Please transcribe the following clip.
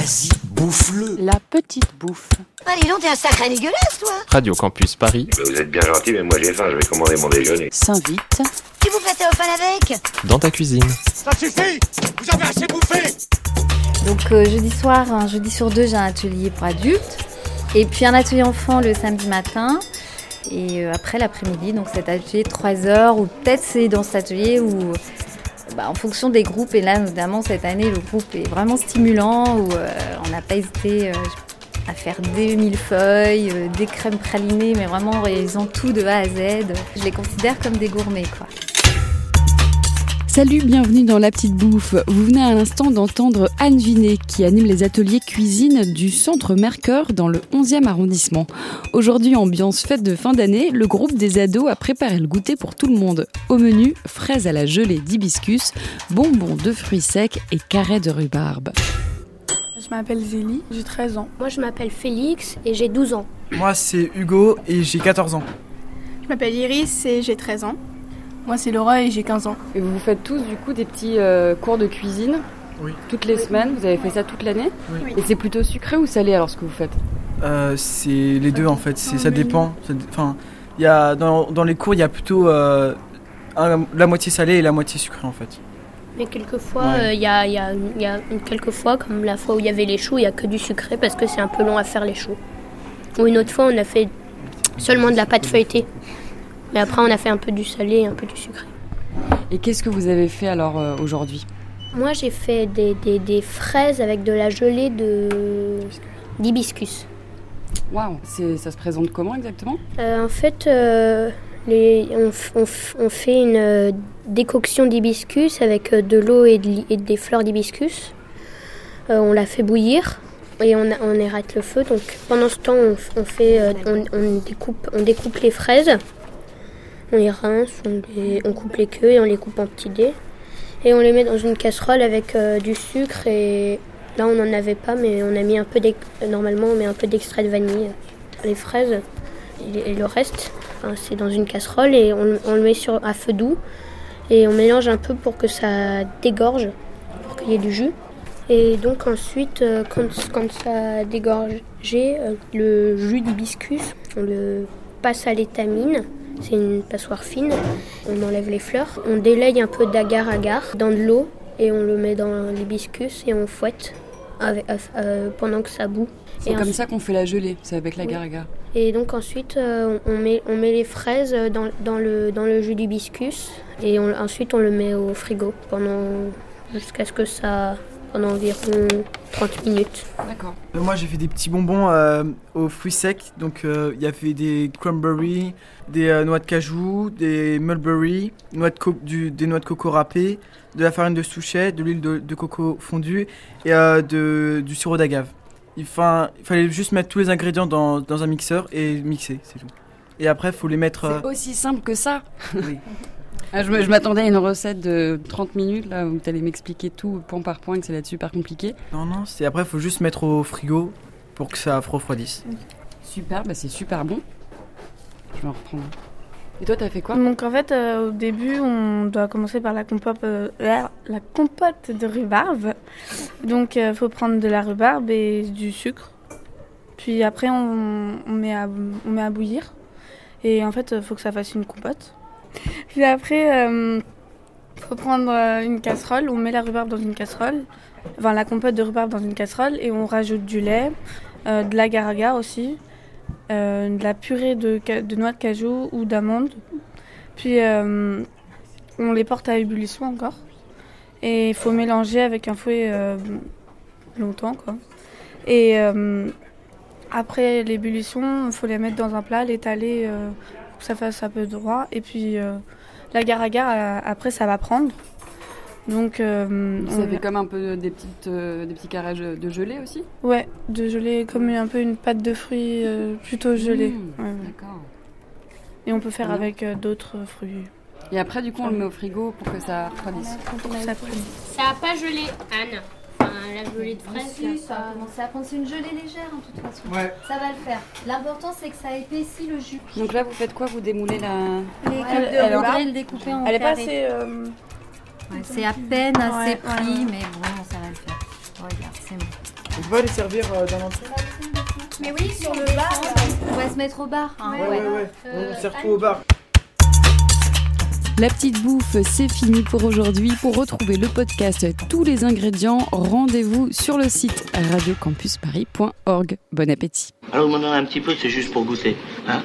Vas-y, bouffe-le. La petite bouffe. Allez, donc, t'es un sacré dégueulasse, toi Radio Campus Paris, Vous êtes bien gentil, mais moi j'ai faim, je vais commander mon déjeuner. S'invite Tu vous faites au fan avec dans ta cuisine. Ça suffit Vous avez assez bouffé Donc euh, jeudi soir, un jeudi sur deux, j'ai un atelier pour adultes. Et puis un atelier enfant le samedi matin. Et euh, après l'après-midi, donc cet atelier 3 heures, ou peut-être c'est dans cet atelier où, bah, en fonction des groupes, et là notamment cette année, le groupe est vraiment stimulant, où euh, on n'a pas hésité euh, à faire des millefeuilles, euh, des crèmes pralinées, mais vraiment en réalisant tout de A à Z. Je les considère comme des gourmets, quoi. Salut, bienvenue dans La Petite Bouffe. Vous venez à l'instant d'entendre Anne Vinet qui anime les ateliers cuisine du Centre Mercœur dans le 11e arrondissement. Aujourd'hui, ambiance fête de fin d'année, le groupe des ados a préparé le goûter pour tout le monde. Au menu, fraises à la gelée d'hibiscus, bonbons de fruits secs et carrés de rhubarbe. Je m'appelle Zélie, j'ai 13 ans. Moi, je m'appelle Félix et j'ai 12 ans. Moi, c'est Hugo et j'ai 14 ans. Je m'appelle Iris et j'ai 13 ans. Moi, c'est Laura et j'ai 15 ans. Et vous faites tous du coup des petits euh, cours de cuisine Oui. toutes les semaines? Vous avez fait ça toute l'année? Oui. Et c'est plutôt sucré ou salé alors ce que vous faites? Euh, c'est les deux en fait, ça dépend. Enfin, il y a, dans, dans les cours, il y a plutôt euh, un- la moitié salée et la moitié sucrée en fait. Mais quelquefois, Ouais. euh, il y, a, y a- il y a quelques fois, comme la fois où il y avait les choux, il y a que du sucré parce que c'est un peu long à faire les choux. Ou une autre fois, on a fait seulement de la pâte feuilletée. Mais après, on a fait un peu du salé et un peu du sucré. Et qu'est-ce que vous avez fait alors euh, aujourd'hui? Moi, j'ai fait des, des- des fraises avec de la gelée de d'hibiscus. Waouh, ça se présente comment exactement? Euh, en fait, euh, les, on, fait une décoction d'hibiscus avec de l'eau et, de li- et des fleurs d'hibiscus. On la fait bouillir et on, on érate le feu. Donc pendant ce temps, on, f- on fait, on, on découpe, on découpe les fraises, on les rince, on, coupe les queues et on les coupe en petits dés. Et on les met dans une casserole avec euh, du sucre et là on n'en avait pas, mais on a mis un peu normalement on met un peu d'extrait de vanille. Les fraises et le reste, c'est dans une casserole et on, le met sur, à feu doux et on mélange un peu pour que ça dégorge, pour qu'il y ait du jus. Et donc ensuite, euh, quand, quand ça a dégorgé, euh, le jus d'hibiscus, on le passe à l'étamine. C'est une passoire fine. On enlève les fleurs. On délaye un peu d'agar-agar dans de l'eau et on le met dans l'hibiscus et on fouette avec- euh, pendant que ça bout. C'est comme ensuite- ça qu'on fait la gelée, c'est avec la Oui. garaga. et donc ensuite, euh, on, met, on met les fraises dans, dans le, dans le jus d'hibiscus et on- ensuite on le met au frigo pendant jusqu'à ce que ça pendant environ 30 minutes. D'accord. Euh, Moi, j'ai fait des petits bonbons euh, aux fruits secs. Donc, euh, il y avait des cranberries, des euh, noix de cajou, des mulberry, noix de co- du- des noix de coco râpées, de la farine de souchet, de l'huile de, de coco fondue et euh, de, du sirop d'agave. Il, fa- il fallait juste mettre tous les ingrédients dans, dans un mixeur et mixer, c'est tout. Et après, il faut les mettre. euh, C'est aussi simple que ça oui. Ah, Je, m'attendais à une recette de 30 minutes là où tu allais m'expliquer tout point par point que ça allait être super compliqué. Non, non, c'est après, il faut juste mettre au frigo pour que ça refroidisse. Super, bah c'est super bon. Je vais en reprendre. Et toi, t'as fait quoi? Donc en fait, euh, au début, on doit commencer par la compote, euh, la, la compote de rhubarbe. Donc il faut prendre de la rhubarbe et du sucre. Puis après, on, on met, à, on met à bouillir. Et en fait, il faut que ça fasse une compote. Puis après, il faut prendre euh, une casserole. On met la rhubarbe dans une casserole. Enfin, la compote de rhubarbe dans une casserole. Et on rajoute du lait, euh, de l'agar-agar aussi. euh, de la purée de, noix de cajou ou d'amandes. Puis euh, on les porte à ébullition encore. Et il faut mélanger avec un fouet euh, longtemps. Quoi. Et euh, après l'ébullition, il faut les mettre dans un plat, l'étaler euh, que ça fasse un peu droit. Et puis euh, l'agar-agar, euh, après, ça va prendre. Donc, euh, Ça on- fait comme un peu des, petites, euh, des petits carrés de gelée aussi Ouais, de gelée, comme un peu une pâte de fruits euh, plutôt gelée. Mmh, Ouais. D'accord. Et on peut faire Bien. avec euh, d'autres fruits. Et après, du coup, on le met au frigo pour que ça refroidisse. Ça n'a pas gelé, Anne. Enfin, la gelée de fraise. Si, ça à prendre. C'est une gelée légère en toute façon. Ouais. Ça va le faire. L'important c'est que ça épaissit le jus. Donc là, vous faites quoi Vous démoulez la. Les elle- le découper en Elle est pas assez. euh, Ouais, c'est à peine assez pris, ouais. mais bon, ça va le faire. Regarde, c'est bon. On peut les servir euh, dans l'entrée Mais oui, sur le bar. On va se mettre au bar. hein, Ouais, ouais, ouais. On sert tout au bar. La petite bouffe, c'est fini pour aujourd'hui. Pour retrouver le podcast, tous les ingrédients, rendez-vous sur le site radiocampusparis.org. Bon appétit. Alors, vous m'en donnez un petit peu, c'est juste pour goûter. Hein